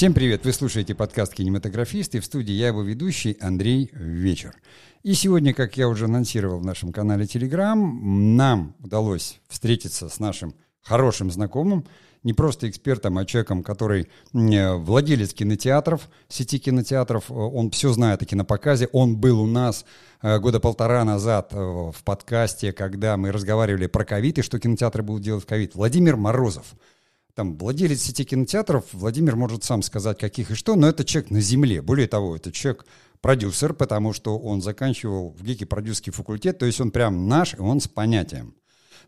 Всем привет! Вы слушаете подкаст «Кинематографист» и в студии я его ведущий Андрей Вечер. И сегодня, как я уже анонсировал в нашем канале Telegram, нам удалось встретиться с нашим хорошим знакомым, не просто экспертом, а человеком, который владелец кинотеатров, сети кинотеатров, он все знает о кинопоказе, он был у нас э, года полтора назад э, в подкасте, когда мы разговаривали про ковид и что кинотеатры будут делать в ковид. Владимир Морозов – там, владелец сети кинотеатров, Владимир может сам сказать, каких и что, но это человек на земле. Более того, это человек продюсер, потому что он заканчивал в ГИКе продюсерский факультет, то есть он прям наш, и он с понятием.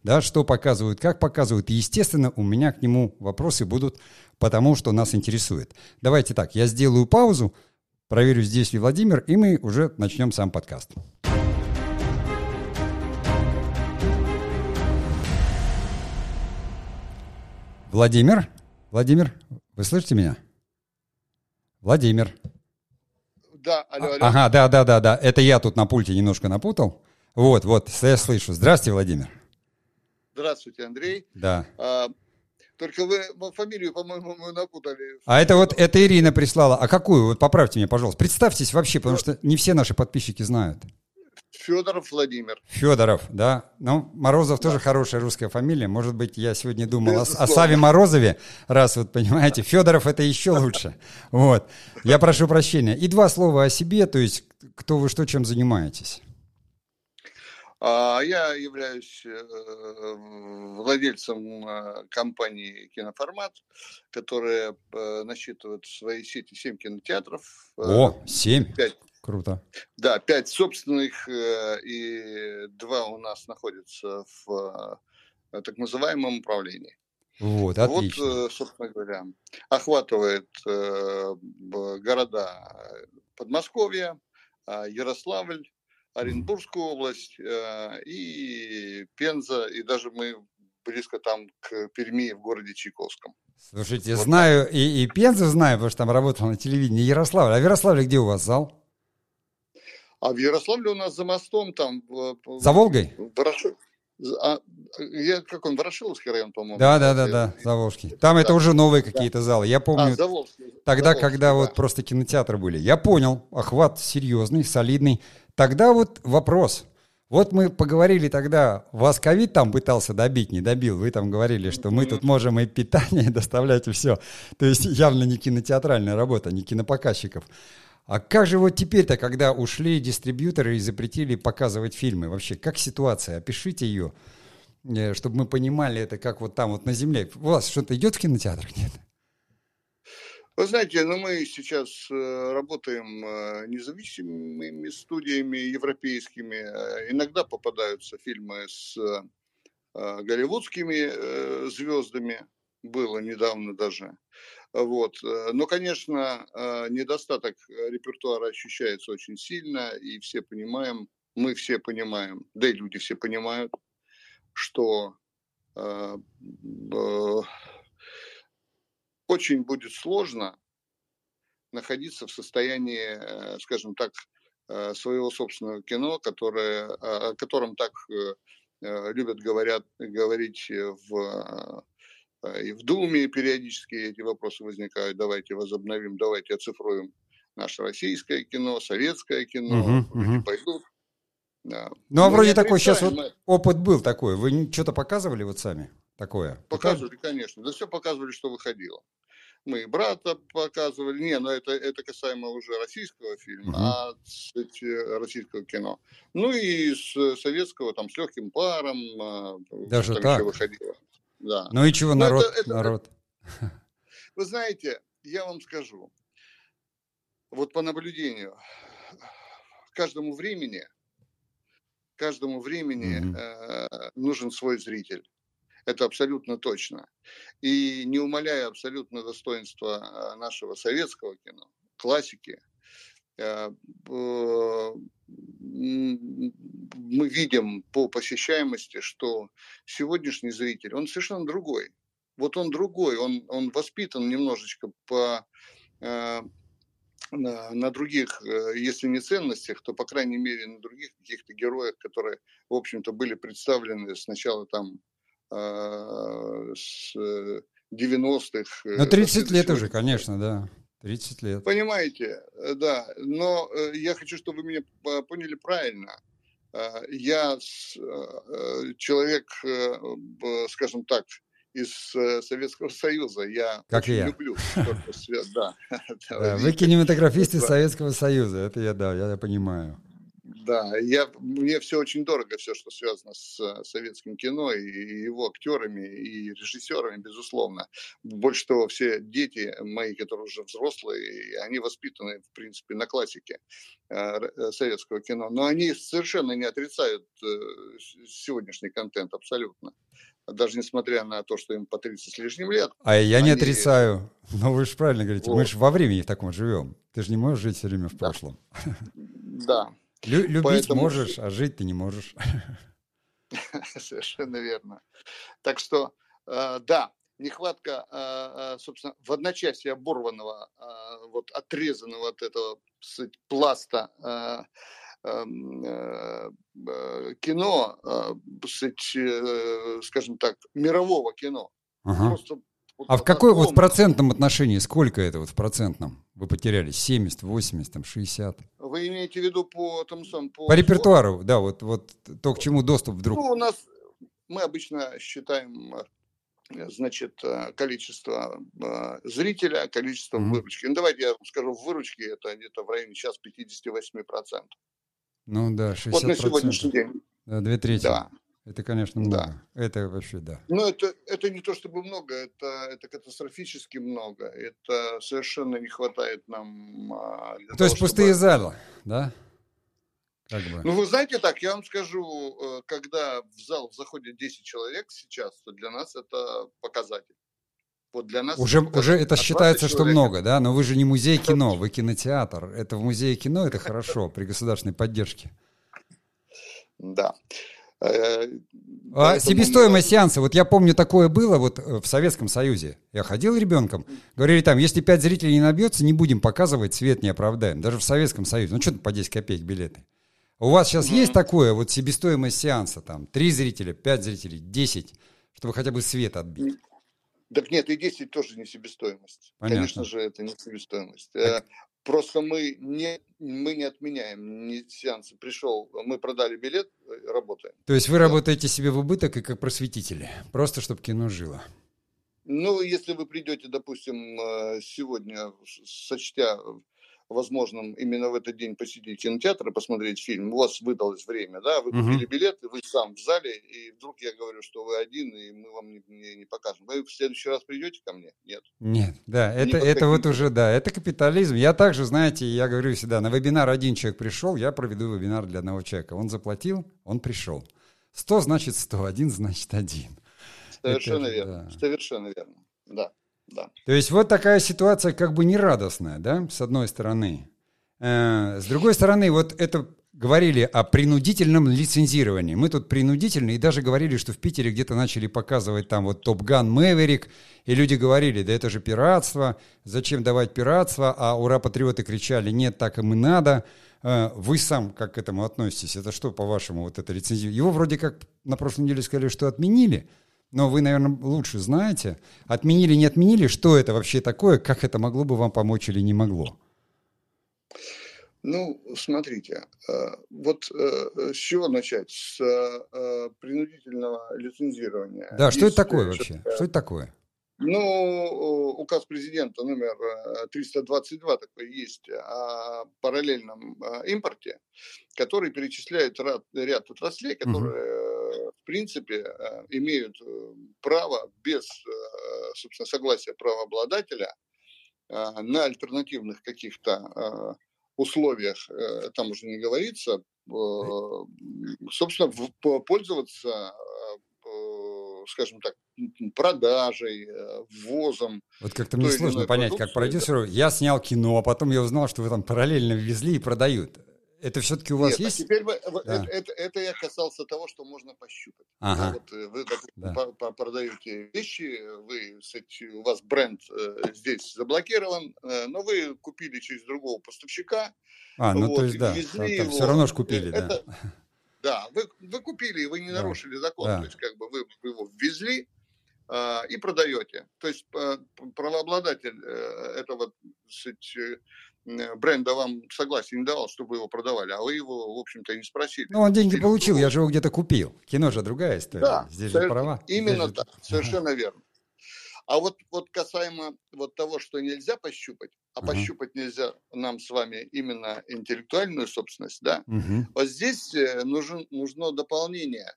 Да, что показывают, как показывают. И, естественно, у меня к нему вопросы будут, потому что нас интересует. Давайте так, я сделаю паузу, проверю, здесь ли Владимир, и мы уже начнем сам подкаст. Владимир? Владимир, вы слышите меня? Владимир. Да, алло, алло. Ага, да, да, да, да. Это я тут на пульте немножко напутал. Вот, вот, я слышу. Здравствуйте, Владимир. Здравствуйте, Андрей. Да. А, только вы фамилию, по-моему, мы напутали. А это вот, это Ирина прислала. А какую? Вот поправьте меня, пожалуйста. Представьтесь вообще, потому что не все наши подписчики знают. Федоров Владимир. Федоров, да. Ну, Морозов да. тоже хорошая русская фамилия. Может быть, я сегодня думал о, о Саве Морозове, раз вот понимаете, Федоров это еще лучше. Вот. Я прошу прощения. И два слова о себе, то есть кто вы, что, чем занимаетесь? А, я являюсь э, владельцем э, компании «Киноформат», которая э, насчитывает в своей сети 7 кинотеатров. О, 7? 5, Круто. Да, пять собственных, э, и два у нас находятся в э, так называемом управлении. Вот, отлично. Вот, э, собственно говоря, охватывает города Подмосковья, Ярославль, Оренбургскую область и Пенза, и даже мы близко там к Перми в городе Чайковском. Слушайте, вот знаю, так. и, и Пензу знаю, потому что там работал на телевидении, Ярославль. А в Ярославле где у вас зал? А в Ярославле у нас за мостом там... За Волгой? Вороши... А, я, как он, Ворошиловский район, по-моему. Да, да, да, да, Заволжский. Там да. это уже новые какие-то да. залы. Я помню, а, Заволжский, тогда, Заволжский, когда да. вот просто кинотеатры были. Я понял, охват серьезный, солидный. Тогда вот вопрос. Вот мы поговорили тогда, вас ковид там пытался добить, не добил. Вы там говорили, что мы тут можем и питание доставлять, и все. То есть явно не кинотеатральная работа, не кинопоказчиков. А как же вот теперь-то, когда ушли дистрибьюторы и запретили показывать фильмы? Вообще, как ситуация? Опишите ее, э, чтобы мы понимали это, как вот там вот на земле. У вас что-то идет в кинотеатрах, нет? Вы знаете, ну мы сейчас э, работаем э, независимыми студиями европейскими. Иногда попадаются фильмы с голливудскими звездами. Было недавно даже. Вот. Э, но, конечно, э, недостаток репертуара ощущается очень сильно, и все понимаем, мы все понимаем, да и люди все понимают, что э, очень будет сложно находиться в состоянии, скажем так, своего собственного кино, которое, о котором так любят говорят, говорить в и в Думе периодически эти вопросы возникают. Давайте возобновим, давайте оцифруем наше российское кино, советское кино. Угу, угу. пойдут. Да. Ну, а Мы вроде такой сейчас вот опыт был такой. Вы что-то показывали вот сами такое? Показывали, конечно. Да все показывали, что выходило. Мы и брата показывали. Не, но это, это касаемо уже российского фильма, угу. а кстати, российского кино. Ну и с советского, там, с легким паром. А, Даже так? выходило да. Ну и чего, народ, это, это, народ? Вы знаете, я вам скажу, вот по наблюдению, каждому времени, каждому времени mm-hmm. э, нужен свой зритель. Это абсолютно точно. И не умаляя абсолютно достоинства э, нашего советского кино, классики, мы видим по посещаемости, что сегодняшний зритель, он совершенно другой. Вот он другой, он, он воспитан немножечко по, э, на, на других, э, если не ценностях, то, по крайней мере, на других каких-то героях, которые, в общем-то, были представлены сначала там э, с 90-х. На 30 лет уже, конечно, да. 30 лет. Понимаете, да. Но я хочу, чтобы вы меня поняли правильно. Я человек, скажем так, из Советского Союза. Я как очень я. люблю. Да. Вы кинематографист из Советского Союза, это я, да, я понимаю. Да, я, мне все очень дорого, все, что связано с э, советским кино и его актерами и режиссерами, безусловно. Больше того, все дети мои, которые уже взрослые, они воспитаны, в принципе, на классике э, э, советского кино, но они совершенно не отрицают сегодняшний контент абсолютно даже несмотря на то, что им по 30 с лишним лет. А я они... не отрицаю. Но вы же правильно говорите, вот. мы же во времени в таком живем. Ты же не можешь жить все время в прошлом. Да. Лю- любить Поэтому... можешь, а жить ты не можешь. Совершенно верно. Так что, э, да, нехватка, э, э, собственно, в одночасье оборванного, вот отрезанного от этого пласта эм, кино, скажем так, мирового кино. Ага. Просто а в какой вот в процентном отношении, сколько это вот в процентном вы потеряли? 70, 80, там, 60? Вы имеете в виду по тому самому... По, по репертуару, да, вот, вот то, к чему доступ вдруг... Ну, у нас, мы обычно считаем значит, количество э, зрителя, количество mm-hmm. выручки. Ну, давайте я скажу, в выручке это где-то в районе сейчас 58%. Ну да, 60%. Вот на сегодняшний день. Да, две трети. Да. Это, конечно, много. Да. Это вообще, да. Но это, это не то чтобы много, это, это катастрофически много. Это совершенно не хватает нам... А, то того, есть пустые чтобы... залы, да? Как бы. Ну, вы знаете так, я вам скажу, э, когда в зал заходит 10 человек сейчас, то для нас это показатель. Вот для нас уже, это, уже это считается, что много, да? Но вы же не музей кино, вы кинотеатр. Это в музее кино, это хорошо, при государственной поддержке. Да. Э, а себестоимость сеанса, вот я помню, такое было вот э, в Советском Союзе. Я ходил ребенком, говорили там, если пять зрителей не набьется, не будем показывать, цвет не оправдаем. Даже в Советском Союзе. Ну, что по 10 копеек билеты? У вас сейчас mm-hmm. есть такое, вот себестоимость сеанса, там, три зрителя, пять зрителей, десять, чтобы хотя бы свет отбить? Так нет, и 10 тоже не себестоимость. Понятно. Конечно же, это не себестоимость. Так. Э, Просто мы не, мы не отменяем ни сеансы. Пришел, мы продали билет, э, работаем. То есть вы да. работаете себе в убыток и как просветители, просто чтобы кино жило? Ну, если вы придете, допустим, э, сегодня, сочтя возможным именно в этот день посетить кинотеатр и посмотреть фильм, у вас выдалось время, да, вы купили билет, вы сам в зале, и вдруг я говорю, что вы один, и мы вам не, не, не покажем. Вы в следующий раз придете ко мне? Нет. Нет, да, это, это вот уже, да, это капитализм. Я также, знаете, я говорю всегда, на вебинар один человек пришел, я проведу вебинар для одного человека. Он заплатил, он пришел. Сто значит сто, один значит один. Совершенно это, верно, да. совершенно верно, да да. То есть вот такая ситуация как бы нерадостная, да, с одной стороны. Э, с другой стороны, вот это говорили о принудительном лицензировании. Мы тут принудительно, и даже говорили, что в Питере где-то начали показывать там вот Топ Ган Мэверик, и люди говорили, да это же пиратство, зачем давать пиратство, а ура, патриоты кричали, нет, так им и надо. Э, вы сам как к этому относитесь? Это что, по-вашему, вот это лицензирование? Его вроде как на прошлой неделе сказали, что отменили, но вы, наверное, лучше знаете, отменили, не отменили, что это вообще такое, как это могло бы вам помочь или не могло? Ну, смотрите, э, вот э, с чего начать? С э, принудительного лицензирования. Да, что это такое вообще? Что это такое? Ну, указ президента номер 322 такой есть о параллельном импорте, который перечисляет ряд, ряд отраслей, которые, угу. в принципе, имеют право без, собственно, согласия правообладателя на альтернативных каких-то условиях, там уже не говорится, собственно, пользоваться скажем так, продажей, э, ввозом. Вот как-то мне сложно понять, продукции. как продюсеру. Я снял кино, а потом я узнал, что вы там параллельно везли и продают. Это все-таки у вас Нет, а есть? А теперь да. это, это, это я касался того, что можно пощупать. Ага. Да, вот э, вы да. продаете вещи, вы, кстати, у вас бренд э, здесь заблокирован, э, но вы купили через другого поставщика. А, ну вот, то есть да, там, там все равно же купили, это, да. Да, вы, вы купили, вы не нарушили закон, да. то есть как бы вы, вы его ввезли, и продаете. То есть правообладатель этого сказать, бренда вам согласие не давал, чтобы вы его продавали, а вы его, в общем-то, не спросили. Ну, он деньги получил, я же его где-то купил. Кино же другая история. Да, Здесь же права. Именно Здесь так, же... совершенно ага. верно. А вот, вот касаемо вот того, что нельзя пощупать, а uh-huh. пощупать нельзя нам с вами именно интеллектуальную собственность, да, uh-huh. вот здесь э, нужен, нужно дополнение а,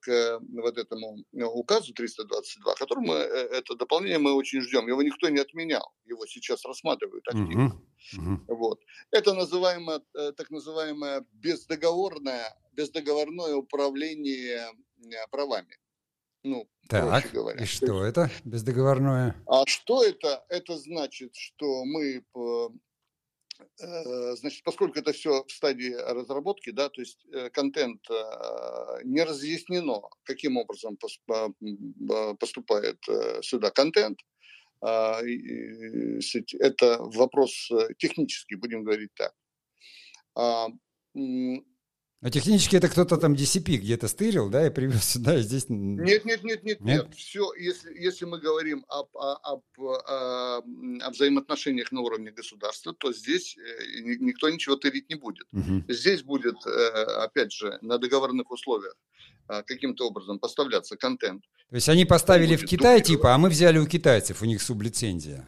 к вот этому указу 322, которому мы, э, это дополнение мы очень ждем. Его никто не отменял, его сейчас рассматривают активно. Uh-huh. Uh-huh. Вот. Это называемое, э, так называемое бездоговорное, бездоговорное управление правами. Ну, так, говоря. и что есть, это бездоговорное? А что это? Это значит, что мы, э, значит, поскольку это все в стадии разработки, да, то есть э, контент э, не разъяснено, каким образом поступает сюда контент, а, это вопрос технический, будем говорить так. А, технически это кто-то там DCP где-то стырил, да, и привез сюда, и здесь... Нет, нет, нет, нет, нет. Все, если, если мы говорим об, об, об, о взаимоотношениях на уровне государства, то здесь э, никто ничего тырить не будет. Угу. Здесь будет, э, опять же, на договорных условиях э, каким-то образом поставляться контент. То есть они поставили в Китай, типа, а мы взяли у китайцев, у них сублицензия.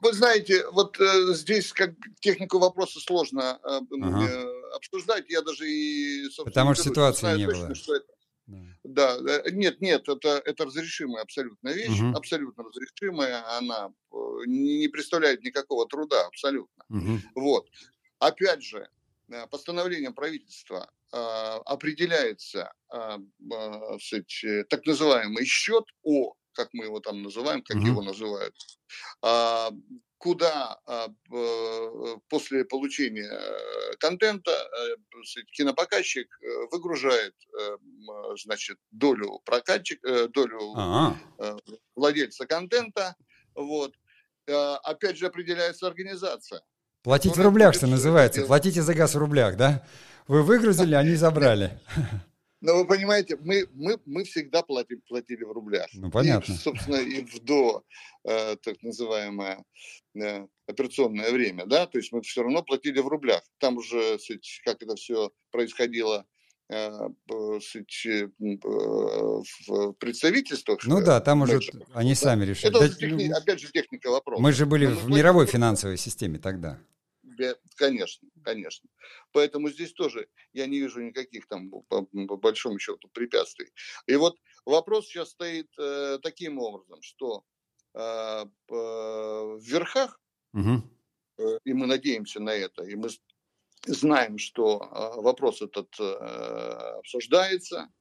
Вы знаете, вот э, здесь как технику вопроса сложно э, ага. Э, обсуждать. Я даже и, Потому что ситуации знаю не точно, было. Что это. Да. да, э, нет, нет, это, это разрешимая абсолютно вещь, угу. абсолютно разрешимая, она э, не представляет никакого труда абсолютно. Угу. Вот. Опять же, постановлением правительства э, определяется э, э, так называемый счет О как мы его там называем, как mm-hmm. его называют, а, куда а, после получения э, контента э, кинопоказчик э, выгружает, значит, долю прокатчик, долю ага. владельца контента, вот. Опять же определяется организация. Платить в рублях, что называется. Платите за газ в рублях, да? Вы выгрузили, они забрали. Но вы понимаете, мы, мы, мы всегда платим, платили в рублях. Ну, понятно. И, собственно, и в до, э, так называемое, э, операционное время, да, то есть мы все равно платили в рублях. Там уже, как это все происходило э, э, в представительствах. Ну да, там уже они сами решили. Это, да, техни... опять же, техника вопроса. Мы же были Но в мировой финансовой системе тогда. Конечно, конечно. Поэтому здесь тоже я не вижу никаких там, по, по большому счету, препятствий. И вот вопрос сейчас стоит э, таким образом, что э, в верхах, угу. э, и мы надеемся на это, и мы знаем, что э, вопрос этот э, обсуждается,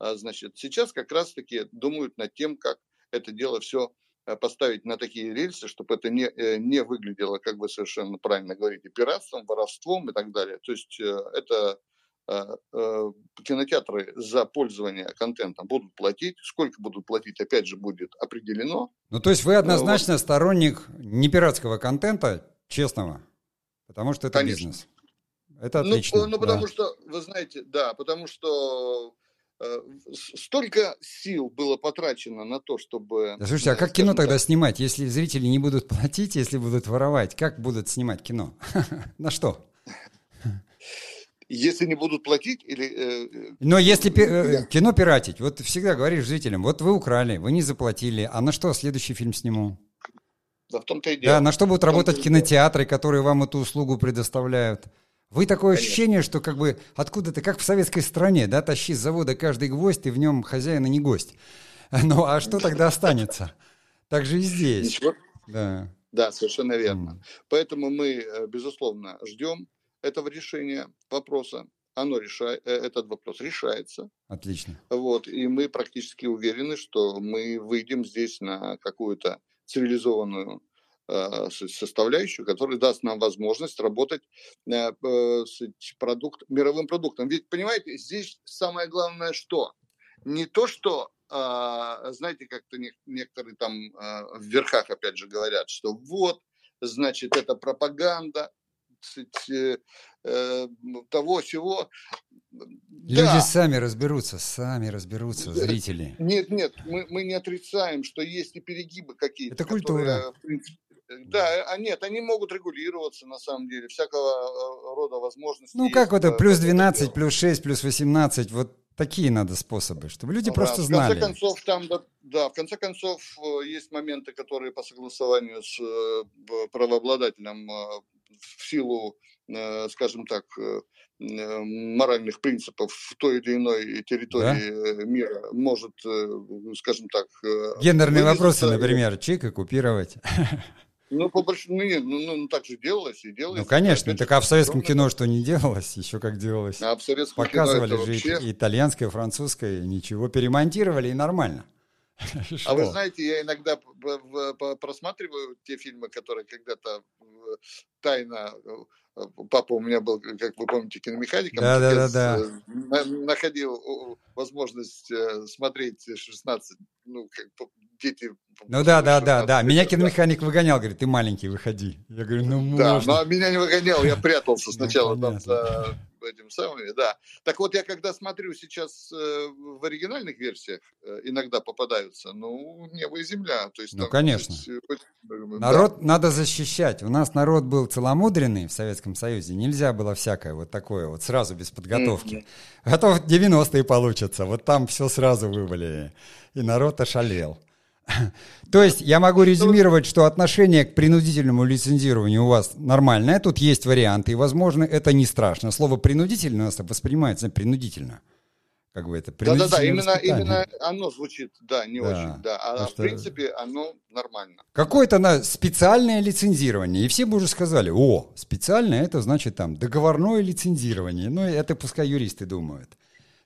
э, значит, сейчас как раз-таки думают над тем, как это дело все поставить на такие рельсы, чтобы это не, э, не выглядело, как вы совершенно правильно говорите, пиратством, воровством и так далее. То есть э, это кинотеатры за пользование контентом будут платить. Сколько будут платить, опять же, будет определено. Ну, то есть вы однозначно вот. сторонник не пиратского контента, честного, потому что это Конечно. бизнес. Это ну, отлично. Ну, ну потому да. что, вы знаете, да, потому что Э, столько сил было потрачено на то, чтобы... Да, слушайте, а как кино так, тогда снимать, если зрители не будут платить, если будут воровать? Как будут снимать кино? На что? Если не будут платить или... Э, Но если пи- э, кино пиратить, вот всегда говоришь зрителям, вот вы украли, вы не заплатили, а на что следующий фильм сниму? Да в том-то и дело. Да, на что будут работать кинотеатры, которые вам эту услугу предоставляют? Вы такое Конечно. ощущение, что как бы откуда-то, как в советской стране, да, тащи с завода каждый гвоздь, и в нем хозяин и не гость. Ну, а что тогда останется? Так же и здесь. Ничего. Да. Да, совершенно верно. Mm. Поэтому мы, э, безусловно, ждем этого решения вопроса. Оно решает, э, этот вопрос решается. Отлично. Вот, и мы практически уверены, что мы выйдем здесь на какую-то цивилизованную составляющую, которая даст нам возможность работать э, с продукт, мировым продуктом. Ведь, понимаете, здесь самое главное что? Не то, что, а, знаете, как-то некоторые там в верхах, опять же, говорят, что вот, значит, это пропаганда, э, того всего. Люди да. сами разберутся, сами разберутся, зрители. Нет, нет, мы, мы не отрицаем, что есть и перегибы какие-то. Это культура. Которые, да, а нет, они могут регулироваться на самом деле, всякого э, рода возможности. Ну как вот это плюс 12, плюс 6, плюс 18, вот такие надо способы, чтобы люди да, просто знали. В конце концов, там, да, в конце концов, э, есть моменты, которые по согласованию с э, правообладателем в силу, скажем так, моральных принципов в той или иной территории да? мира может, скажем так... Гендерные вопросы, например, чик оккупировать. Ну, по большому, ну, ну, ну, ну, так же делалось и делалось. Ну, конечно, так а в советском кино что не делалось, еще как делалось. А в советском Показывали кино же вообще... и итальянское, и французское, ничего, перемонтировали и нормально. А вы знаете, я иногда просматриваю те фильмы, которые когда-то тайно э, папа у меня был, как вы помните, киномехаником. Да, да, да, да. Находил возможность э, смотреть 16, ну, как дети... Ну да, да, да, да. Меня киномеханик выгонял, говорит, ты маленький, выходи. Я говорю, ну можно. Да, но меня не выгонял, я прятался сначала там за этим самыми, да. Так вот, я когда смотрю сейчас э, в оригинальных версиях, э, иногда попадаются, ну, небо и земля. То есть, ну, конечно. Есть, э, народ да. надо защищать. У нас народ был целомудренный в Советском Союзе. Нельзя было всякое вот такое вот сразу без подготовки. Mm-hmm. А то 90-е получатся. Вот там все сразу вывалили. И народ ошалел. То есть я могу резюмировать, что отношение к принудительному лицензированию у вас нормальное, тут есть варианты, и, возможно, это не страшно. Слово «принудительно» у нас воспринимается принудительно. Как бы это Да-да-да, именно, именно оно звучит, да, не да, очень, да. А в принципе оно нормально. Какое-то на специальное лицензирование. И все бы уже сказали, о, специальное, это значит там договорное лицензирование. Ну, это пускай юристы думают.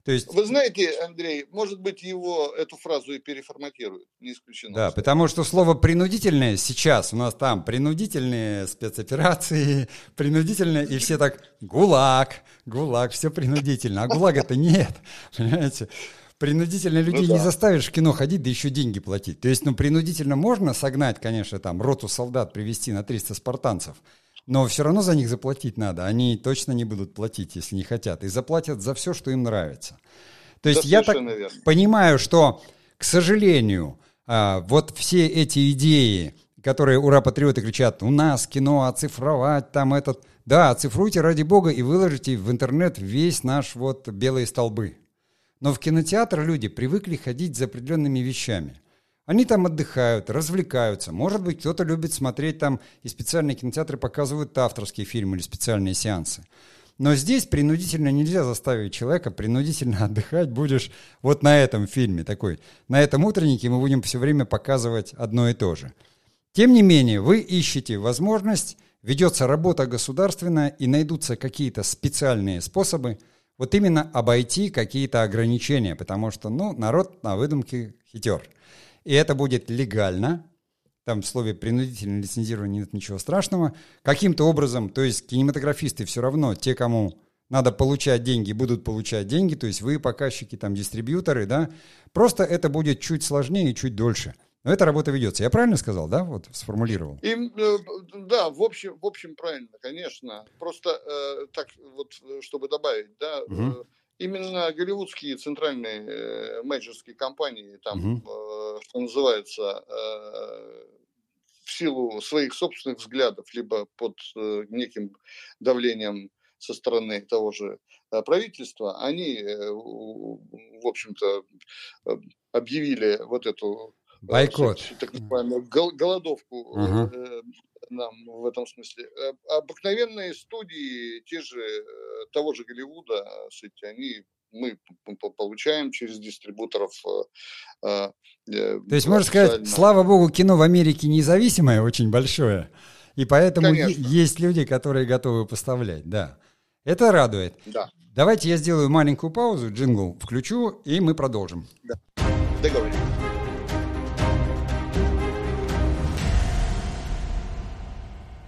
То есть... Вы знаете, Андрей, может быть, его эту фразу и переформатируют, не исключено. Да, потому что слово «принудительное» сейчас у нас там принудительные спецоперации, принудительные, и все так «ГУЛАГ», «ГУЛАГ», все принудительно, а ГУЛАГа-то нет, понимаете? Принудительно людей ну, да. не заставишь в кино ходить, да еще деньги платить. То есть, ну, принудительно можно согнать, конечно, там, роту солдат привести на 300 спартанцев, но все равно за них заплатить надо. Они точно не будут платить, если не хотят. И заплатят за все, что им нравится. То есть да, я так верно. понимаю, что, к сожалению, а, вот все эти идеи, которые ура-патриоты кричат, у нас кино оцифровать, там этот... Да, оцифруйте ради бога и выложите в интернет весь наш вот белые столбы. Но в кинотеатр люди привыкли ходить за определенными вещами. Они там отдыхают, развлекаются. Может быть, кто-то любит смотреть там, и специальные кинотеатры показывают авторские фильмы или специальные сеансы. Но здесь принудительно нельзя заставить человека принудительно отдыхать будешь вот на этом фильме такой. На этом утреннике мы будем все время показывать одно и то же. Тем не менее, вы ищете возможность, ведется работа государственная и найдутся какие-то специальные способы вот именно обойти какие-то ограничения, потому что, ну, народ на выдумке хитер – и это будет легально, там в слове принудительное лицензирование нет ничего страшного, каким-то образом, то есть кинематографисты все равно, те, кому надо получать деньги, будут получать деньги, то есть вы, показчики, там, дистрибьюторы, да, просто это будет чуть сложнее и чуть дольше. Но эта работа ведется. Я правильно сказал, да, вот сформулировал? И, э, да, в общем, в общем правильно, конечно. Просто э, так вот, чтобы добавить, да, угу. Именно голливудские центральные э, менеджерские компании, там, угу. э, что называется, э, в силу своих собственных взглядов, либо под э, неким давлением со стороны того же э, правительства, они, э, в общем-то, э, объявили вот эту Бойкот. так называемую голодовку угу нам в этом смысле. Э, обыкновенные студии, те же, э, того же Голливуда, сути, они мы получаем через дистрибуторов. Э, То есть, можно сказать, слава богу, кино в Америке независимое, очень большое, и поэтому Конечно. есть люди, которые готовы поставлять, да. Это радует. Да. Давайте я сделаю маленькую паузу, джингл включу, и мы продолжим. Да.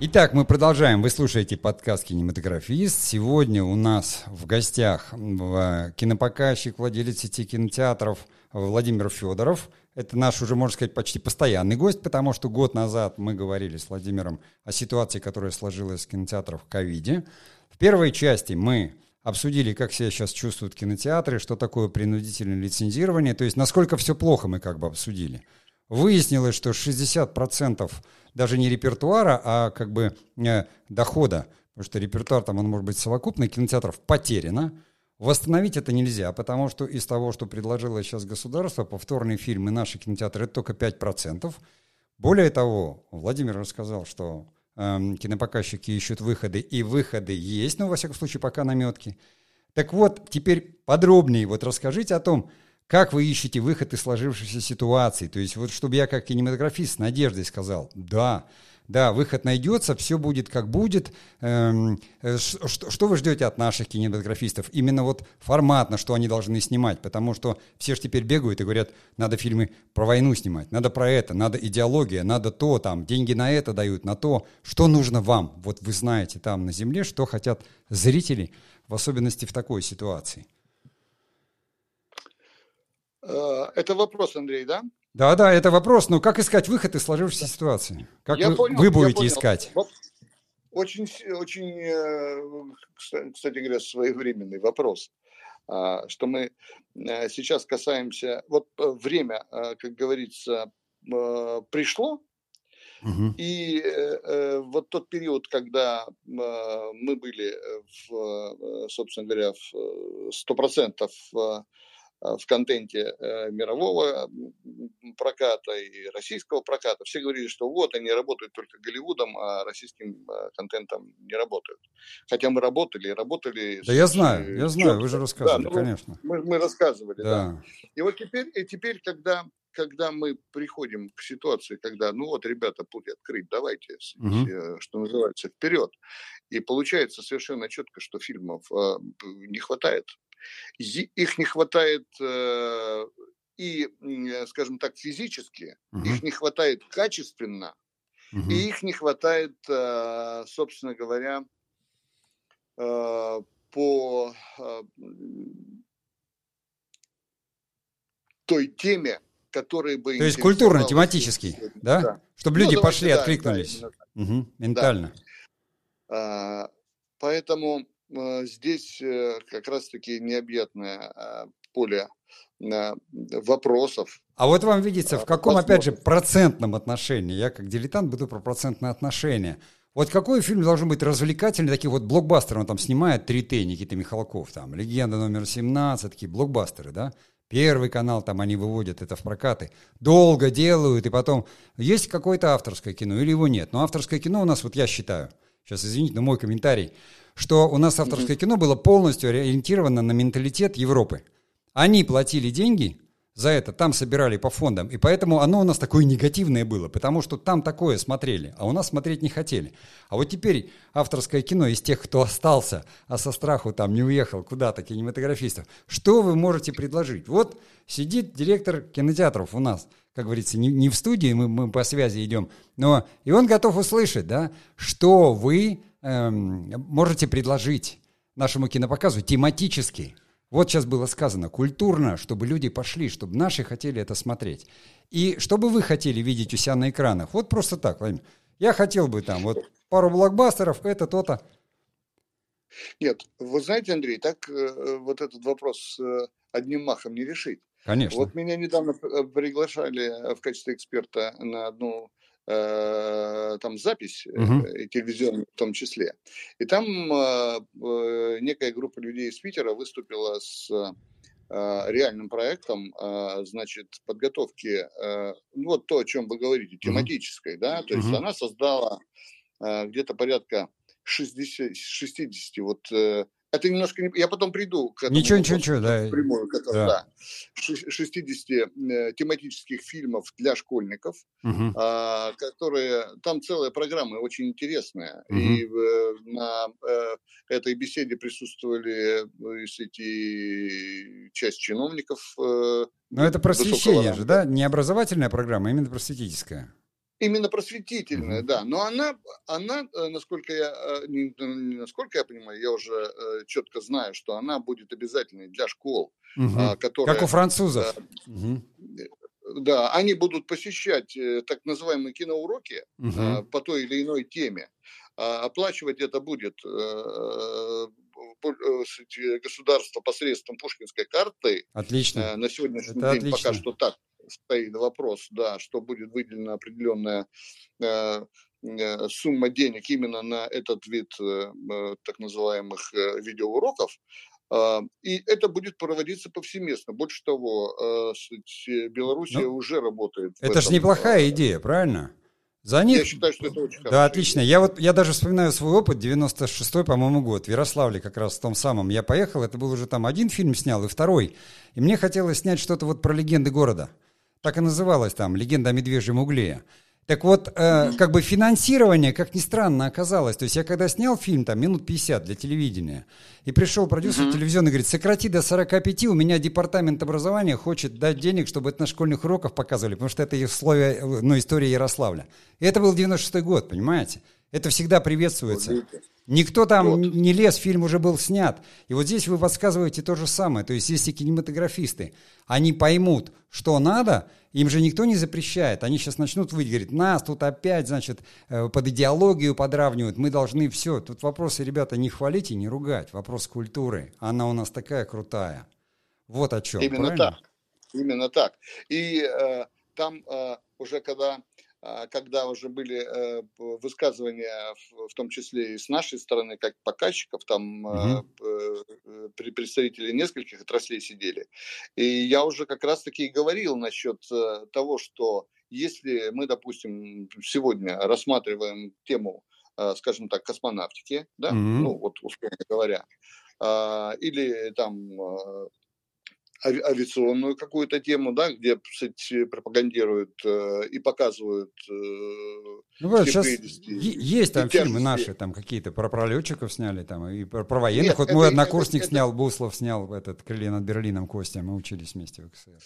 Итак, мы продолжаем. Вы слушаете подкаст «Кинематографист». Сегодня у нас в гостях кинопоказчик, владелец сети кинотеатров Владимир Федоров. Это наш уже, можно сказать, почти постоянный гость, потому что год назад мы говорили с Владимиром о ситуации, которая сложилась в кинотеатрах в ковиде. В первой части мы обсудили, как себя сейчас чувствуют кинотеатры, что такое принудительное лицензирование, то есть насколько все плохо мы как бы обсудили. Выяснилось, что 60% даже не репертуара, а как бы э, дохода, потому что репертуар там, он может быть совокупный, кинотеатров потеряно. Восстановить это нельзя, потому что из того, что предложило сейчас государство, повторные фильмы наши кинотеатры, это только 5%. Более того, Владимир рассказал, что э, кинопоказчики ищут выходы, и выходы есть, но, во всяком случае, пока наметки. Так вот, теперь подробнее вот расскажите о том, как вы ищете выход из сложившейся ситуации. То есть вот чтобы я как кинематографист с надеждой сказал, да, да, выход найдется, все будет как будет. Эм, э, что, что вы ждете от наших кинематографистов? Именно вот форматно, что они должны снимать, потому что все же теперь бегают и говорят, надо фильмы про войну снимать, надо про это, надо идеология, надо то, там, деньги на это дают, на то. Что нужно вам? Вот вы знаете там на земле, что хотят зрители, в особенности в такой ситуации. Э, это вопрос, Андрей, да? Да, да, это вопрос. Но как искать выход из сложившейся ситуации? Как я вы, понял, вы будете искать? Очень, очень, э, кстати говоря, своевременный вопрос. А, что мы э, сейчас касаемся... Вот время, как говорится, пришло, Угу. И вот тот период, когда мы были, в, собственно говоря, в 100% в Э, в контенте э, мирового проката и российского проката. Все говорили, что вот они работают только Голливудом, а российским э, контентом не работают. Хотя мы работали, работали. Да с, я знаю, я знаю, вы же рассказывали, да, ну, конечно. Мы, мы рассказывали, да. да. И вот теперь, и теперь, когда когда мы приходим к ситуации, когда, ну вот, ребята, путь открыть, давайте, угу. что называется, вперед. И получается совершенно четко, что фильмов э, не хватает их не хватает э, и, скажем так, физически, угу. их не хватает качественно, угу. и их не хватает, э, собственно говоря, э, по той теме, которая бы... То есть культурно-тематический, да? да? Чтобы ну, люди пошли, да, откликнулись. Да, угу, ментально. Да. Поэтому Э, здесь э, как раз-таки необъятное э, поле вопросов. А вот вам видится, в каком, опять же, процентном отношении, я как дилетант буду про процентное отношение. Вот какой фильм должен быть развлекательный, такие вот блокбастеры, он там снимает 3Т, Никита Михалков, там, «Легенда номер 17», такие блокбастеры, да? Первый канал там они выводят это в прокаты, долго делают, и потом есть какое-то авторское кино или его нет. Но авторское кино у нас, вот я считаю, сейчас извините, но мой комментарий – что у нас авторское кино было полностью ориентировано на менталитет Европы. Они платили деньги за это, там собирали по фондам, и поэтому оно у нас такое негативное было, потому что там такое смотрели, а у нас смотреть не хотели. А вот теперь авторское кино из тех, кто остался, а со страху там не уехал куда-то, кинематографистов, что вы можете предложить? Вот сидит директор кинотеатров у нас, как говорится, не, не в студии, мы, мы по связи идем, но и он готов услышать, да, что вы можете предложить нашему кинопоказу тематически. Вот сейчас было сказано, культурно, чтобы люди пошли, чтобы наши хотели это смотреть. И чтобы вы хотели видеть у себя на экранах. Вот просто так, Владимир. Я хотел бы там вот пару блокбастеров, это, то-то. Нет, вы знаете, Андрей, так э, вот этот вопрос э, одним махом не решить. Конечно. Вот меня недавно э, приглашали в качестве эксперта на одну Э, там запись угу. телевизионная в том числе. И там э, некая группа людей из Питера выступила с реальным проектом, значит, подготовки, ну, вот то, о чем вы говорите, тематической, да, то есть она создала где-то порядка 60, 60 вот это немножко... Не... Я потом приду к этому. Ничего, ничего, ничего, да. Прямую, да. да. 60 э, тематических фильмов для школьников, угу. а, которые... Там целая программа очень интересная. Угу. И э, на э, этой беседе присутствовали эти часть чиновников. Э, Но это просвещение же, да? Не образовательная программа, а именно просветительская. Именно просветительная, mm-hmm. да. Но она, она, э, насколько я, э, не, насколько я понимаю, я уже э, четко знаю, что она будет обязательной для школ, mm-hmm. которые... Как у французов. Mm-hmm. Да, они будут посещать так называемые киноуроки угу. по той или иной теме. А оплачивать это будет государства посредством Пушкинской карты. Отлично. На сегодняшний Это день отлично. пока что так стоит вопрос, да, что будет выделена определенная сумма денег именно на этот вид так называемых видеоуроков. А, и это будет проводиться повсеместно. Больше того, Белоруссия ну, уже работает. Это же неплохая идея, правильно? За них... Я считаю, что это очень Да, отлично. Я вот я даже вспоминаю свой опыт, 96-й, по-моему, год, в Ярославле как раз в том самом. Я поехал, это был уже там один фильм снял, и второй. И мне хотелось снять что-то вот про легенды города. Так и называлось там «Легенда о медвежьем угле». Так вот, э, как бы финансирование, как ни странно, оказалось. То есть я когда снял фильм, там, минут 50 для телевидения, и пришел продюсер mm-hmm. телевизионный, говорит, сократи до 45, у меня департамент образования хочет дать денег, чтобы это на школьных уроках показывали, потому что это условия, ну, история Ярославля. И это был 96-й год, понимаете? Это всегда приветствуется. Никто там вот. не лез, фильм уже был снят. И вот здесь вы подсказываете то же самое. То есть если кинематографисты, они поймут, что надо, им же никто не запрещает. Они сейчас начнут выйти, говорить, нас тут опять, значит, э, под идеологию подравнивают, мы должны все. Тут вопросы, ребята, не хвалить и не ругать. Вопрос культуры. Она у нас такая крутая. Вот о чем. Именно правильно? так. Именно так. И э, там э, уже когда когда уже были э, высказывания, в том числе и с нашей стороны, как показчиков, там угу. представители нескольких отраслей сидели. И я уже как раз-таки говорил насчет того, что если мы, допустим, сегодня рассматриваем тему, скажем так, космонавтики, да, угу. ну вот условно говоря, а, или там авиационную какую-то тему, да, где, кстати, пропагандируют э, и показывают э, ну, вот сейчас есть там фильмы наши, там какие-то про пролетчиков сняли, там и про, про военных. Нет, вот это, мой однокурсник это, снял, это... Буслов снял этот «Крылья над Берлином» Костя, мы учились вместе в КСР.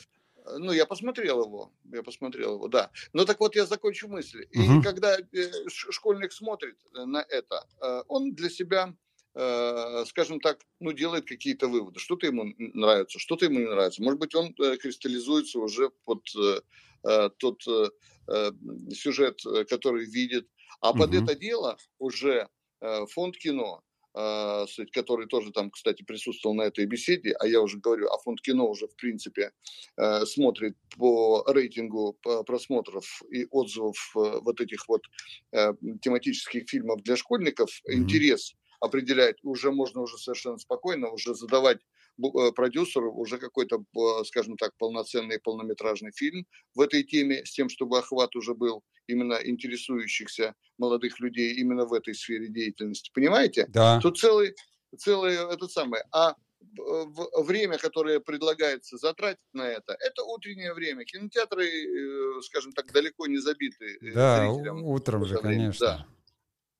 Ну, я посмотрел его, я посмотрел его, да. Ну, так вот, я закончу мысль. И когда э, школьник смотрит на это, э, он для себя Э, скажем так, ну, делает какие-то выводы. Что-то ему нравится, что-то ему не нравится. Может быть, он э, кристаллизуется уже под э, тот сюжет, который видит. А угу. под это дело уже фонд кино, который тоже там, кстати, присутствовал на этой беседе, а я уже говорю, а фонд кино уже, в принципе, смотрит по рейтингу просмотров и отзывов вот этих вот тематических фильмов для школьников, mm интерес определять, уже можно уже совершенно спокойно уже задавать э, продюсеру уже какой-то, э, скажем так, полноценный полнометражный фильм в этой теме, с тем, чтобы охват уже был именно интересующихся молодых людей именно в этой сфере деятельности. Понимаете? Да. Тут целый, целый этот самый. А время, которое предлагается затратить на это, это утреннее время. Кинотеатры, э, скажем так, далеко не забиты да, зрителям. утром же, конечно. Да.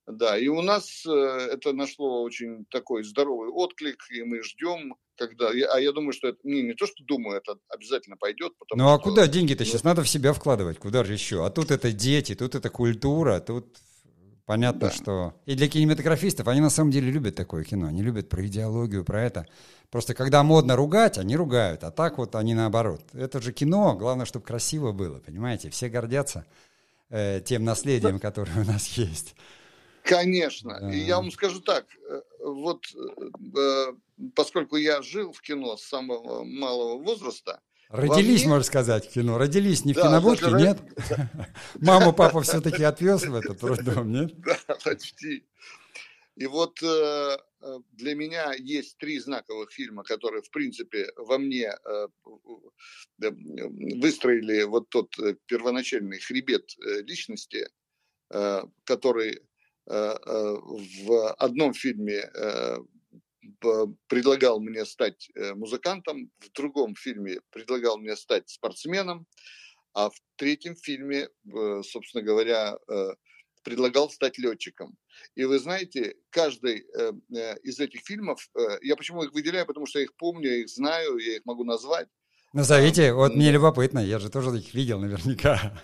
Да, и у нас э, это нашло очень такой здоровый отклик, и мы ждем, когда... А я думаю, что это не, не то, что думаю, это обязательно пойдет. Ну а куда деньги-то сейчас? Надо в себя вкладывать, куда же еще? А тут это дети, тут это культура, тут понятно, да. что... И для кинематографистов, они на самом деле любят такое кино, они любят про идеологию, про это. Просто когда модно ругать, они ругают, а так вот они наоборот. Это же кино, главное, чтобы красиво было, понимаете? Все гордятся э, тем наследием, которое у нас есть. Конечно. Да. И я вам скажу так, э, вот э, поскольку я жил в кино с самого малого возраста, Родились, мне... можно сказать, в кино. Родились не в да, кинобудке, нет? Маму, папа все-таки отвез в этот роддом, нет? Да, почти. И вот э, для меня есть три знаковых фильма, которые, в принципе, во мне выстроили вот тот первоначальный хребет личности, который Э, э, в одном фильме э, предлагал мне стать музыкантом, в другом фильме предлагал мне стать спортсменом, а в третьем фильме, собственно говоря, предлагал стать летчиком. И вы знаете, каждый из этих фильмов, я почему их выделяю, потому что я их помню, я их знаю, я их могу назвать. Назовите, вот мне любопытно, я же тоже их видел наверняка.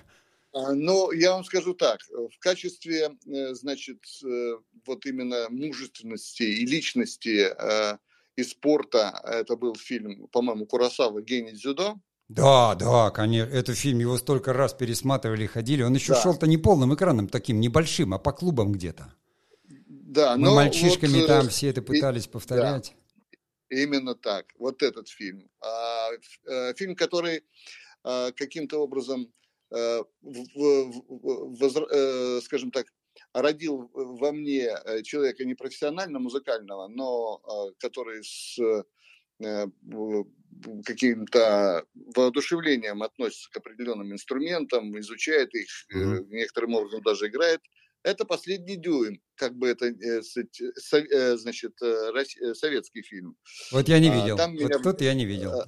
А, но я вам скажу так, в качестве, э, значит, э, вот именно мужественности и личности э, и спорта, это был фильм, по-моему, Курасава «Гений дзюдо», да, да, конечно. Этот фильм его столько раз пересматривали, ходили. Он еще да. шел-то не полным экраном таким небольшим, а по клубам где-то. да, Мы мальчишками вот, там все это пытались и, повторять. Да, именно так. Вот этот фильм. А, э, фильм, который а, каким-то образом, а, скажем так, родил во мне человека не профессионально музыкального, но который с каким-то воодушевлением относится к определенным инструментам, изучает их, mm-hmm. некоторым образом даже играет – это последний дюйм, как бы это, э, э, значит, э, советский фильм. Вот я не а, видел. Там вот меня, тут я не видел.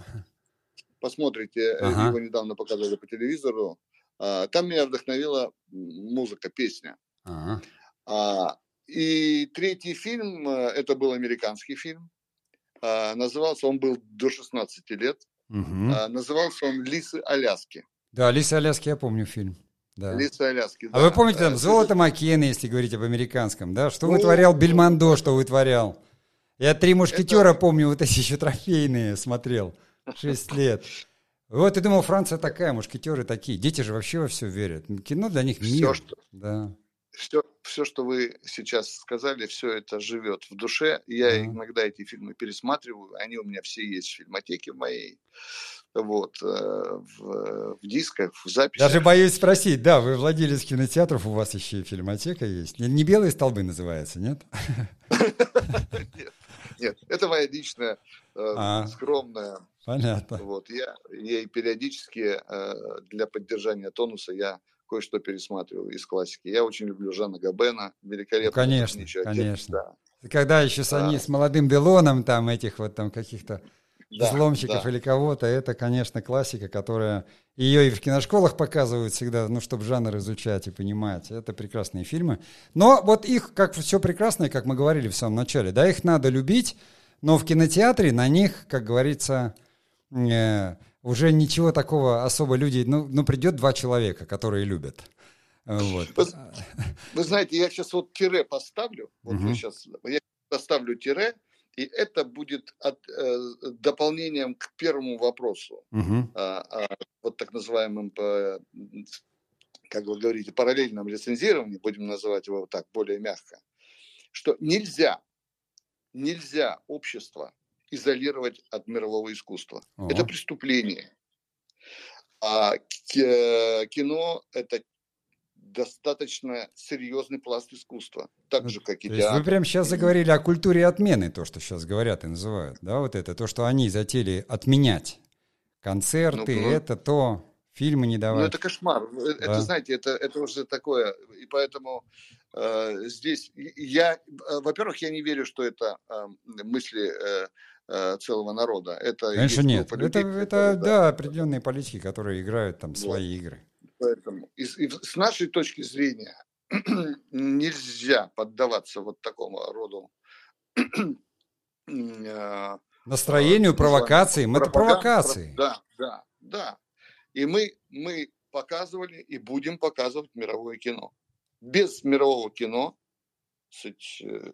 Посмотрите, ага. его недавно показали по телевизору. А, там меня вдохновила музыка, песня. Ага. А, и третий фильм, это был американский фильм. Назывался, он был до 16 лет. Угу. Назывался он «Лисы Аляски». Да, «Лисы Аляски» я помню фильм. Да. Лица Аляски. А да. вы помните там «Золото Маккены», если говорить об американском, да? Что ну, вытворял Бельмондо, что вытворял? Я «Три мушкетера» это... помню, вот эти еще трофейные смотрел. Шесть лет. Вот и думал, Франция такая, мушкетеры такие. Дети же вообще во все верят. Кино для них мир. Все, что, да. все, все, что вы сейчас сказали, все это живет в душе. Я mm иногда эти фильмы пересматриваю. Они у меня все есть в фильмотеке моей вот, э, в, в дисках, в записях. Даже боюсь спросить, да, вы владелец кинотеатров, у вас еще и фильмотека есть. Не, не «Белые столбы» называется, нет? Нет, нет, это моя личная, э, а, скромная. Понятно. Вот, я, я периодически э, для поддержания тонуса я кое-что пересматриваю из классики. Я очень люблю Жана Габена, великолепно. Ну, конечно, конечно. Да. Когда еще с, они, с молодым Делоном, там этих вот там каких-то да, взломщиков да. или кого-то, это, конечно, классика, которая... Ее и в киношколах показывают всегда, ну, чтобы жанр изучать и понимать. Это прекрасные фильмы. Но вот их, как все прекрасное, как мы говорили в самом начале, да, их надо любить, но в кинотеатре на них, как говорится, э, уже ничего такого особо люди... Ну, ну, придет два человека, которые любят. Вот. Вы, вы знаете, я сейчас вот тире поставлю. Вот угу. сейчас, я поставлю тире, и это будет от, э, дополнением к первому вопросу, угу. а, а, вот так называемым, по, как вы говорите, параллельном лицензировании, будем называть его так более мягко, что нельзя, нельзя общество изолировать от мирового искусства. Ага. Это преступление. А кино – это достаточно серьезный пласт искусства, так же, как и театр. Вы прямо сейчас заговорили о культуре отмены, то, что сейчас говорят и называют, да, вот это, то, что они затели отменять концерты, ну, это то, фильмы не давать. Ну, это кошмар. Э, да. Это, знаете, это, это уже такое, и поэтому э, здесь я, э, во-первых, я не верю, что это э, мысли э, э целого народа. Это Конечно, нет. Людей, это, это, да, да, определенные политики, которые играют там вот. свои игры. Поэтому и, и с нашей точки зрения нельзя поддаваться вот такому роду а, настроению, провокациям. Это провокации. Да, да, да. И мы, мы показывали и будем показывать мировое кино. Без мирового кино э,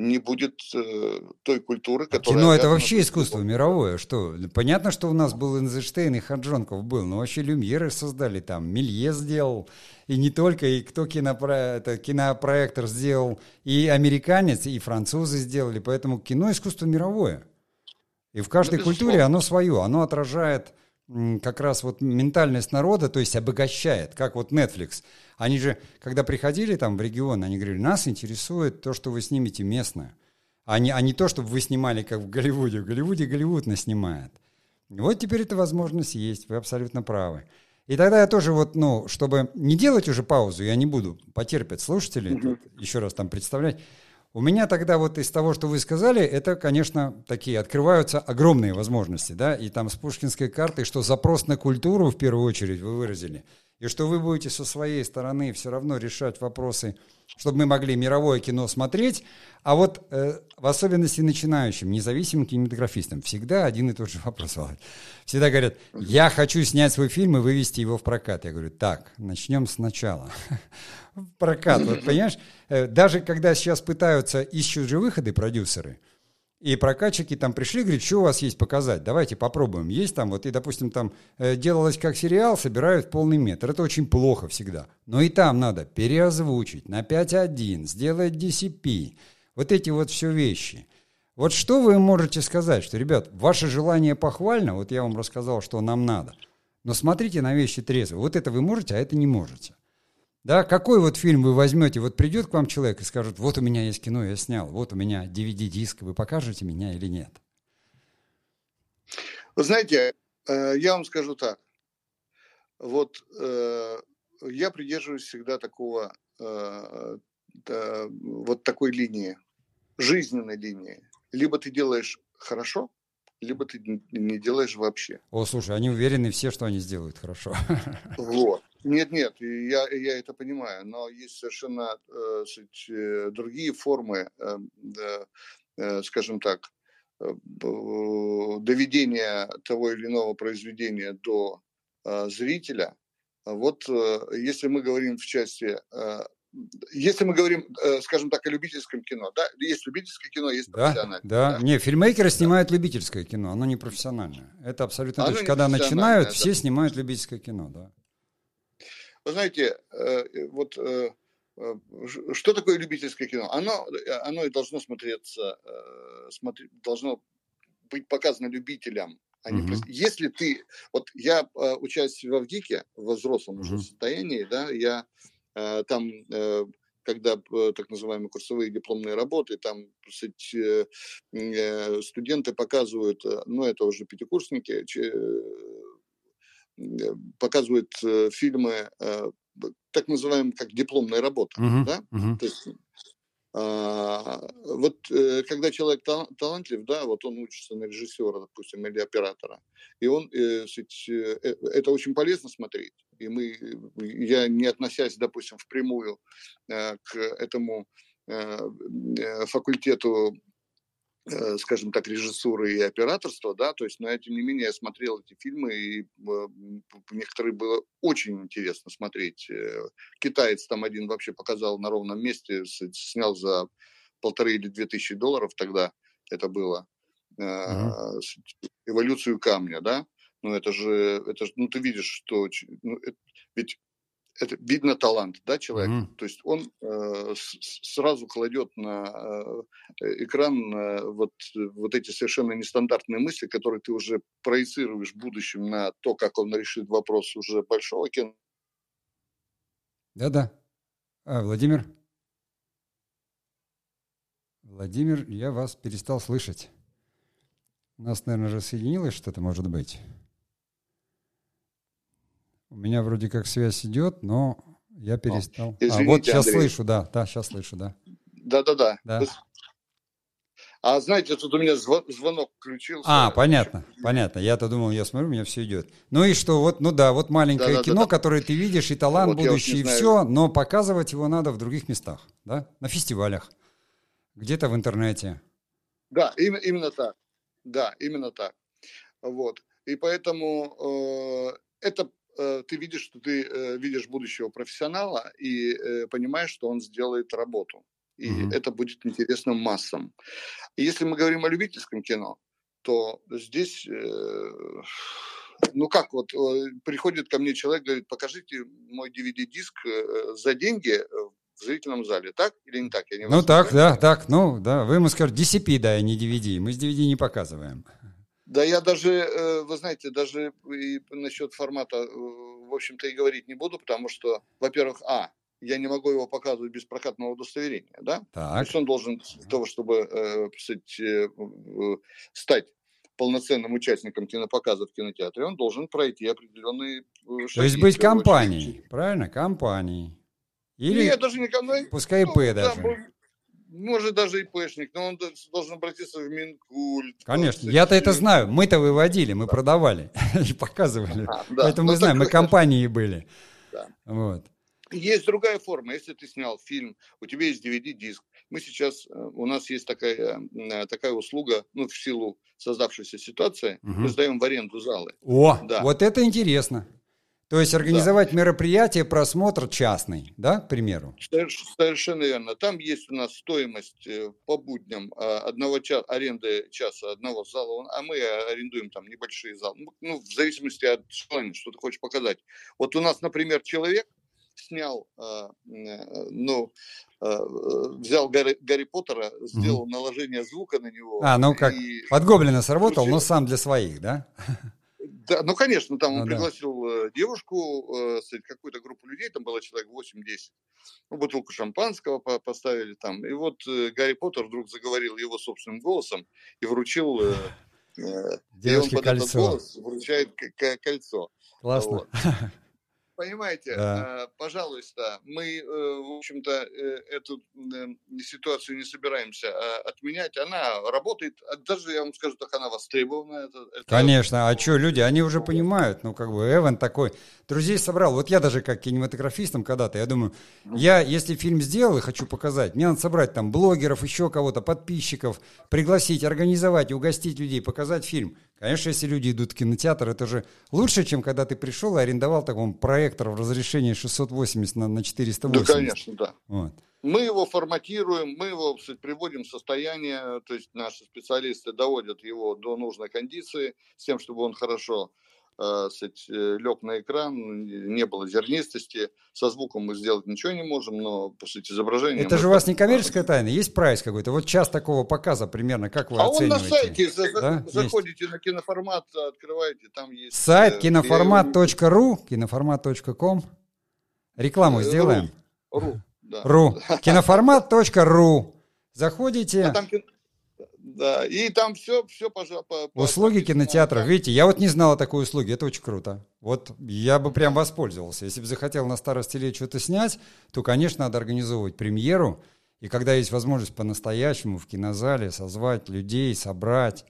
не будет э, той культуры, которая... Кино это вообще искусство мировое, что? Понятно, что у нас был Эйнштейн и Хаджонков был, но вообще Люмьеры создали там, Мелье сделал, и не только, и кто кинопро... это, кинопроектор сделал, и американец, и французы сделали, поэтому кино искусство мировое. И в каждой ну, культуре оно свое, оно отражает как раз вот ментальность народа, то есть обогащает, как вот Netflix. Они же, когда приходили там в регион, они говорили, нас интересует то, что вы снимете местное, а не, а не то, чтобы вы снимали как в Голливуде. В Голливуде Голливуд нас снимает. Вот теперь эта возможность есть, вы абсолютно правы. И тогда я тоже вот, ну, чтобы не делать уже паузу, я не буду, потерпеть слушатели, mm-hmm. еще раз там представлять, у меня тогда вот из того, что вы сказали, это, конечно, такие открываются огромные возможности, да, и там с пушкинской картой, что запрос на культуру в первую очередь вы выразили, и что вы будете со своей стороны все равно решать вопросы, чтобы мы могли мировое кино смотреть, а вот э, в особенности начинающим, независимым кинематографистам, всегда один и тот же вопрос. Всегда говорят, я хочу снять свой фильм и вывести его в прокат. Я говорю, так, начнем сначала прокат. Вот, понимаешь, э, даже когда сейчас пытаются, ищут же выходы продюсеры, и прокатчики там пришли, говорят, что у вас есть показать, давайте попробуем. Есть там, вот и, допустим, там э, делалось как сериал, собирают полный метр. Это очень плохо всегда. Но и там надо переозвучить на 5.1, сделать DCP, Вот эти вот все вещи. Вот что вы можете сказать, что, ребят, ваше желание похвально, вот я вам рассказал, что нам надо, но смотрите на вещи трезво. Вот это вы можете, а это не можете. Да, какой вот фильм вы возьмете, вот придет к вам человек и скажет, вот у меня есть кино, я снял, вот у меня DVD-диск, вы покажете меня или нет? Вы знаете, э, я вам скажу так. Вот э, я придерживаюсь всегда такого, э, вот такой линии, жизненной линии. Либо ты делаешь хорошо, либо ты не делаешь вообще. О, слушай, они уверены все, что они сделают хорошо. Вот. Нет, нет, я, я это понимаю, но есть совершенно э, э другие формы, э, э, скажем так, э, доведения того или иного произведения до э, зрителя. Вот э, если мы говорим в части э, если мы говорим, э, скажем так, о любительском кино, да, есть любительское кино, есть профессиональное. Да, да. Не, фильмейкеры снимают любительское кино, оно не профессиональное. Это абсолютно точно. Когда начинают, да. все снимают любительское кино, да. Вы знаете, э, вот э, что такое любительское кино? Оно, оно и должно смотреться, смотри, должно быть показано любителям. А не угу. Если ты, вот я учась в ВГИКе, в взрослом угу. уже состоянии, да, я Э, там э, когда э, так называемые курсовые дипломные работы, там кстати, студенты показывают, ну это уже пятикурсники, показывают фильмы так называемые как дипломная работа, uh-huh, да? Uh-huh. То есть а, вот э, когда человек талантлив, да, вот он учится на режиссера, допустим, или оператора, и он, э, э, это очень полезно смотреть. И мы, я не относясь, допустим, впрямую к этому факультету Э, скажем так, режиссуры и операторства, да, то есть, но тем не менее я смотрел эти фильмы, и э, некоторые было очень интересно смотреть. Э, китаец там один вообще показал на ровном месте, снял за полторы или две тысячи долларов тогда это было, uh-huh. эволюцию камня, да, ну это же, это же, ну ты видишь, что, ну, это, ведь это видно талант, да, человек. Mm-hmm. То есть он э, с, сразу кладет на э, экран э, вот, вот эти совершенно нестандартные мысли, которые ты уже проецируешь в будущем на то, как он решит вопрос уже большого кино. Да-да. А, Владимир? Владимир, я вас перестал слышать. У нас, наверное, рассоединилось что-то, может быть. У меня вроде как связь идет, но я перестал. Извините, а, вот сейчас Андрей. слышу, да, да, сейчас слышу, да. Да-да-да. Да. А знаете, тут у меня звонок включился. А, понятно, понятно. Я-то думал, я смотрю, у меня все идет. Ну и что, вот, ну да, вот маленькое да, кино, да, да. которое ты видишь, и талант вот будущий, и все, но показывать его надо в других местах, да, на фестивалях, где-то в интернете. Да, именно, именно так. Да, именно так. Вот. И поэтому э, это ты видишь, что ты э, видишь будущего профессионала и э, понимаешь, что он сделает работу. И mm-hmm. это будет интересно массам. И если мы говорим о любительском кино, то здесь, ну как, вот приходит ко мне человек, говорит, покажите мой DVD-диск за деньги в зрительном зале, так или не так? Я не ну так, да, так, ну да, вы ему скажете DCP, да, а не DVD, мы с DVD не показываем. Да я даже, э, вы знаете, даже и насчет формата, э, в общем-то, и говорить не буду, потому что, во-первых, а, я не могу его показывать без прокатного удостоверения, да? Так. То есть он должен для того, чтобы э, сказать, э, стать полноценным участником кинопоказа в кинотеатре, он должен пройти определенные шаги. То есть быть компанией, правильно? Компанией. Или Нет, даже не компанией. Пускай ну, П даже. Да, может даже и ИПшник, но он должен обратиться в Минкульт. Конечно, я-то это знаю. Мы-то выводили, мы да. продавали и показывали. А, да. Поэтому мы ну, знаем, мы компании были. Да. Вот. Есть другая форма. Если ты снял фильм, у тебя есть DVD-диск. Мы сейчас, э, у нас есть такая, э, такая услуга, ну, в силу создавшейся ситуации, угу. мы сдаем в аренду залы. О, да. вот это интересно. То есть организовать да. мероприятие, просмотр частный, да, к примеру? Совершенно верно. Там есть у нас стоимость э, по будням а, одного часа, аренды часа одного зала, а мы арендуем там небольшие залы. Ну, ну, в зависимости от желания, что ты хочешь показать. Вот у нас, например, человек снял, ну, взял Гарри, Гарри Поттера, сделал угу. наложение звука на него. А, ну как, и... под Гоблина сработал, но сам для своих, да? Да, ну, конечно, там он пригласил да. девушку, какую-то группу людей, там было человек 8-10, ну, бутылку шампанского поставили там. И вот Гарри Поттер вдруг заговорил его собственным голосом и вручил Девушке и он под кольцо. этот голос вручает кольцо. Классно. Вот. Понимаете, да. Э, пожалуйста, мы, э, в общем-то, э, эту ситуацию не собираемся а, отменять. Она работает, а даже, я вам скажу так, она востребована. Это, это... Конечно, а что, люди, они уже понимают, ну, как бы, Эван такой, друзей собрал. Вот я даже как кинематографистом когда-то, я думаю, я, если фильм сделал и хочу показать, мне надо собрать там блогеров, еще кого-то, подписчиков, пригласить, организовать, угостить людей, показать фильм. Конечно, если люди идут в кинотеатр, это же лучше, чем когда ты пришел и арендовал такой проектор в разрешении 680 на, на 480. Да, конечно, да. Вот. Мы его форматируем, мы его кстати, приводим в состояние, то есть наши специалисты доводят его до нужной кондиции, с тем, чтобы он хорошо сказать, э, лег на экран, не было зернистости. Со звуком мы сделать ничего не можем, но, по сути, изображение... Это же у вас не коммерческая тайна, есть прайс какой-то? Вот час такого показа примерно, как вы а оцениваете? А он на сайте, да? заходите есть? на киноформат, открываете, там есть... Сайт э, киноформат.ру, киноформат.ком. Рекламу сделаем? Ру, да. Ру. Киноформат.ру. Заходите... А там да, и там все, все пожалуйста. Услуги кинотеатров, видите, я вот не знал о такой услуге, это очень круто. Вот я бы прям воспользовался. Если бы захотел на старости лет что-то снять, то, конечно, надо организовывать премьеру. И когда есть возможность по-настоящему в кинозале созвать людей, собрать,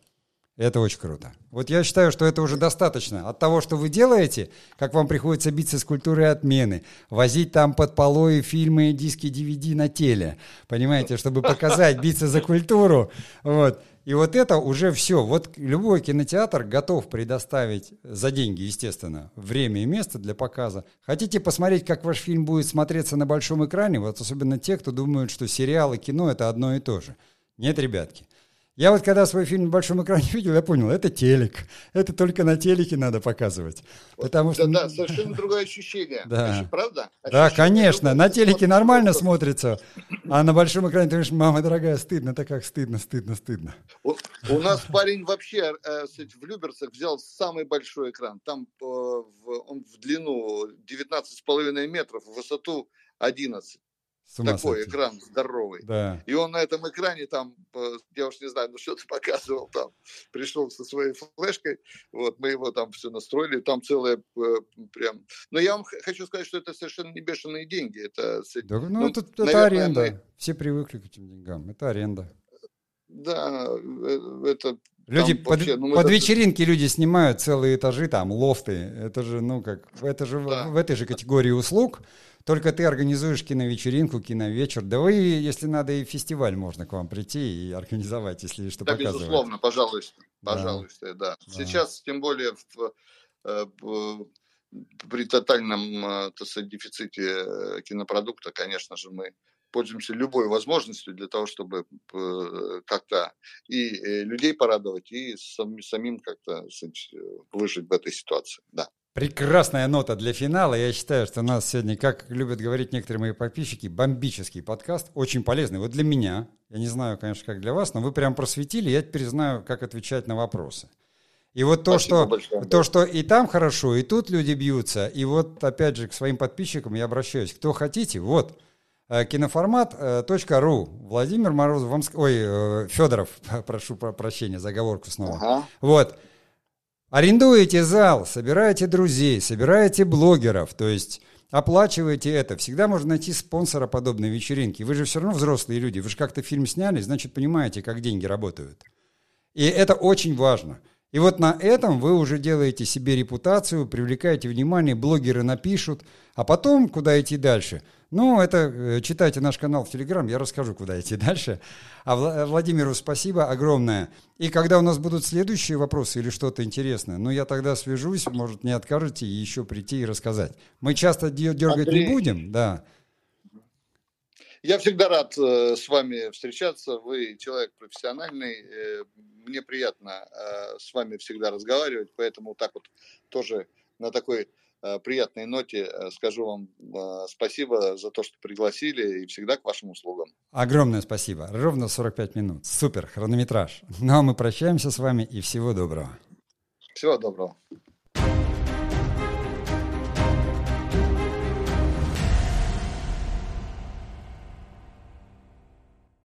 это очень круто. Вот я считаю, что это уже достаточно. От того, что вы делаете, как вам приходится биться с культурой отмены, возить там под полой фильмы, диски, DVD на теле, понимаете, чтобы показать, биться за культуру. Вот. И вот это уже все. Вот любой кинотеатр готов предоставить за деньги, естественно, время и место для показа. Хотите посмотреть, как ваш фильм будет смотреться на большом экране? Вот особенно те, кто думают, что сериал и кино – это одно и то же. Нет, ребятки. Я вот когда свой фильм на большом экране видел, я понял, это телек. Это только на телеке надо показывать. Потому что... Да, да, совершенно другое ощущение. Да. Правда? Ощущение да, конечно. На телеке нормально смотрится, а на большом экране ты говоришь, мама дорогая, стыдно, так как стыдно, стыдно, стыдно. У, у нас парень вообще э, в Люберцах взял самый большой экран. Там э, в, он в длину 19,5 метров, в высоту 11 такой сойти. экран здоровый. Да. И он на этом экране там, я уж не знаю, ну что-то показывал там, пришел со своей флешкой, вот, мы его там все настроили, там целое э, прям... Но я вам хочу сказать, что это совершенно не бешеные деньги. Это, да, ну, ну, это, наверное, это аренда. Мы... Все привыкли к этим деньгам. Это аренда. Да, э, это Люди под, вообще, ну, под это... вечеринки люди снимают целые этажи, там лофты. Это же, ну как, это же да. в, в этой же категории услуг. Только ты организуешь киновечеринку, киновечер. Да вы, если надо, и фестиваль можно к вам прийти и организовать, если что да, показывать. безусловно, пожалуйста. Пожалуйста, да. да. Сейчас, тем более, в, э, в, при тотальном э, так сказать, дефиците э, кинопродукта, конечно же, мы пользуемся любой возможностью для того, чтобы как-то и людей порадовать, и самим как-то выжить в этой ситуации. Да. Прекрасная нота для финала. Я считаю, что у нас сегодня, как любят говорить некоторые мои подписчики, бомбический подкаст, очень полезный. Вот для меня, я не знаю, конечно, как для вас, но вы прям просветили, я теперь знаю, как отвечать на вопросы. И вот то, что, большое. то, что и там хорошо, и тут люди бьются, и вот опять же к своим подписчикам я обращаюсь. Кто хотите, вот, э, киноформат.ру. Владимир Морозов, вам, ой, э, Федоров, прошу прощения, заговорку снова. Ага. Вот, Арендуете зал, собираете друзей, собираете блогеров, то есть оплачиваете это. Всегда можно найти спонсора подобной вечеринки. Вы же все равно взрослые люди, вы же как-то фильм сняли, значит, понимаете, как деньги работают. И это очень важно. И вот на этом вы уже делаете себе репутацию, привлекаете внимание, блогеры напишут, а потом куда идти дальше – ну, это э, читайте наш канал в Телеграм, я расскажу, куда идти дальше. А э, Владимиру спасибо огромное. И когда у нас будут следующие вопросы или что-то интересное, ну, я тогда свяжусь, может, не откажете и еще прийти и рассказать. Мы часто дергать Андрей, не будем, да. Я всегда рад э, с вами встречаться. Вы человек профессиональный. Мне приятно с вами всегда разговаривать, поэтому так вот тоже на такой приятной ноте скажу вам спасибо за то, что пригласили, и всегда к вашим услугам. Огромное спасибо. Ровно 45 минут. Супер, хронометраж. Ну а мы прощаемся с вами и всего доброго. Всего доброго.